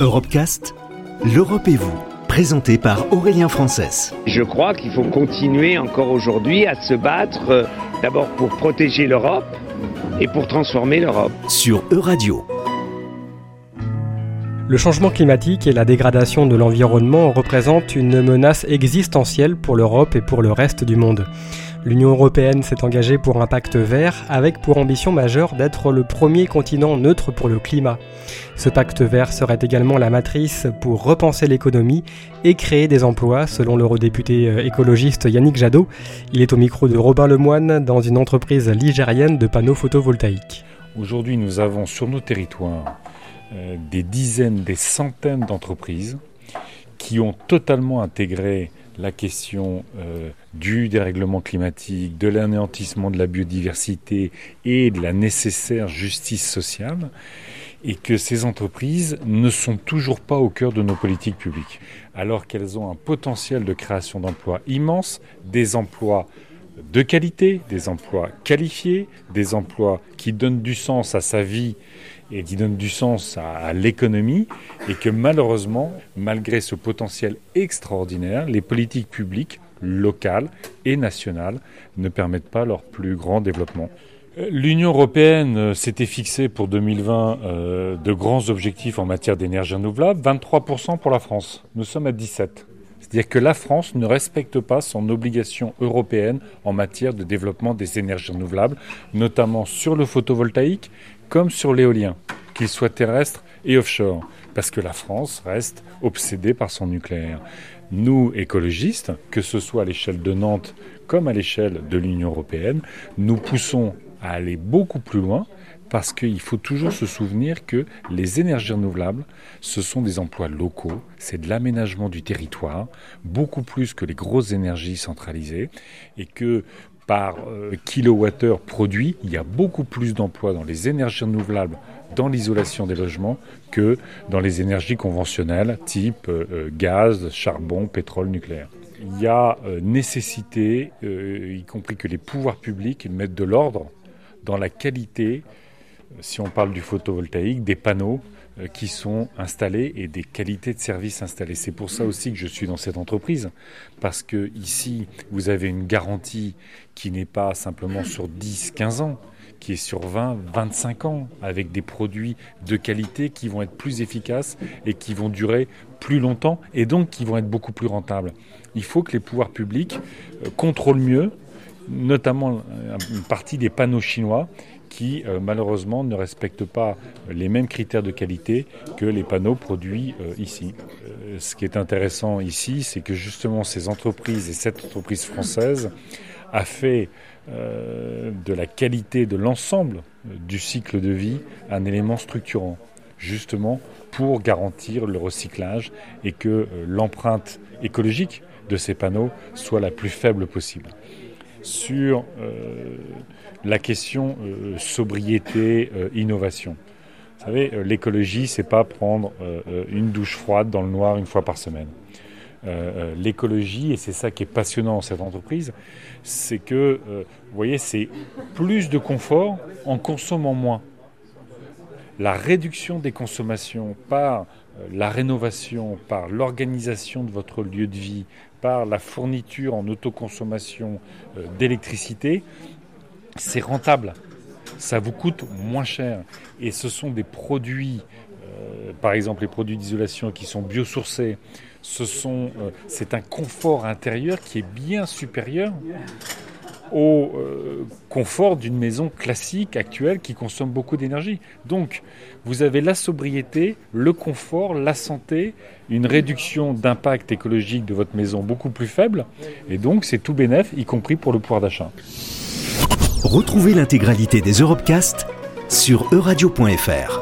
Europecast, l'Europe et vous, présenté par Aurélien Frances. Je crois qu'il faut continuer encore aujourd'hui à se battre euh, d'abord pour protéger l'Europe et pour transformer l'Europe. Sur Euradio. Le changement climatique et la dégradation de l'environnement représentent une menace existentielle pour l'Europe et pour le reste du monde. L'Union européenne s'est engagée pour un pacte vert avec pour ambition majeure d'être le premier continent neutre pour le climat. Ce pacte vert serait également la matrice pour repenser l'économie et créer des emplois, selon l'eurodéputé euh, écologiste Yannick Jadot. Il est au micro de Robin Lemoine dans une entreprise ligérienne de panneaux photovoltaïques. Aujourd'hui, nous avons sur nos territoires euh, des dizaines, des centaines d'entreprises qui ont totalement intégré la question euh, du dérèglement climatique, de l'anéantissement de la biodiversité et de la nécessaire justice sociale, et que ces entreprises ne sont toujours pas au cœur de nos politiques publiques, alors qu'elles ont un potentiel de création d'emplois immense, des emplois de qualité, des emplois qualifiés, des emplois qui donnent du sens à sa vie et qui donnent du sens à, l'économie, et que malheureusement, malgré ce potentiel extraordinaire, les politiques publiques locales et nationales ne permettent pas leur plus grand développement. Euh, L'Union européenne euh, s'était fixée pour 2020 euh, de grands objectifs en matière d'énergie renouvelable, 23% pour la France. Nous sommes à 17. C'est-à-dire que la France ne respecte pas son obligation européenne en matière de développement des énergies renouvelables, notamment sur le photovoltaïque comme sur l'éolien, qu'il soit terrestre et offshore, parce que la France reste obsédée par son nucléaire. Nous, écologistes, que ce soit à l'échelle de Nantes comme à l'échelle de l'Union européenne, nous poussons à aller beaucoup plus loin parce qu'il faut toujours se souvenir que les énergies renouvelables, ce sont des emplois locaux, c'est de l'aménagement du territoire, beaucoup plus que les grosses énergies centralisées, et que par euh, kilowattheure produit, il y a beaucoup plus d'emplois dans les énergies renouvelables, dans l'isolation des logements, que dans les énergies conventionnelles, type euh, euh, gaz, charbon, pétrole, nucléaire. Il y a nécessité, y compris que les pouvoirs publics mettent de l'ordre dans la qualité si on parle du photovoltaïque, des panneaux euh, qui sont installés et des qualités de service installées. C'est pour ça aussi que je suis dans cette entreprise, parce que ici, vous avez une garantie qui n'est pas simplement sur 10, 15 ans, qui est sur 20, 25 ans, avec des produits de qualité qui vont être plus efficaces et qui vont durer plus longtemps, et donc qui vont être beaucoup plus rentables. Il faut que les pouvoirs publics euh, contrôlent mieux, notamment une partie des panneaux chinois qui euh, malheureusement ne respectent pas les mêmes critères de qualité que les panneaux produits euh, ici. Euh, ce qui est intéressant ici, c'est que justement ces entreprises et cette entreprise française a fait de la qualité de l'ensemble du cycle de vie un élément structurant, justement pour garantir le recyclage et que l'empreinte écologique de ces panneaux soit la plus faible possible sur euh, la question euh, sobriété, euh, innovation. Vous savez, l'écologie, c'est pas prendre une douche froide dans le noir une fois par semaine. l'écologie, et c'est ça qui est passionnant dans cette entreprise, c'est que, vous voyez, c'est plus de confort en consommant moins. La réduction des consommations par la rénovation, par l'organisation de votre lieu de vie, par la fourniture en autoconsommation euh, d'électricité, c'est rentable. Ça vous coûte moins cher. Et ce sont des produits, euh, par exemple les produits d'isolation qui sont biosourcés, euh, c'est un confort intérieur qui est bien supérieur au euh, confort d'une maison classique actuelle qui consomme beaucoup d'énergie. Donc, vous avez la sobriété, le confort, la santé, une réduction d'impact écologique de votre maison beaucoup plus faible, et donc c'est tout bénéf, y compris pour le pouvoir d'achat. Retrouvez l'intégralité des Europecast sur euradio.fr.